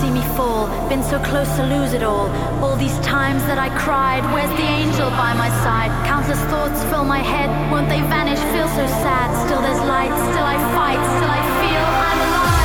see me fall. Been so close to lose it all. All these times that I cried, where's the angel by my side? Countless thoughts fill my head, won't they vanish? Feel so sad. Still there's light, still I fight, still I feel I'm alive.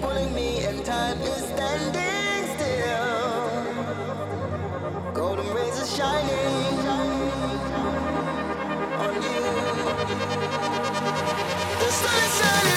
pulling me, and time is standing still. Golden rays are shining on you. The sun is shining.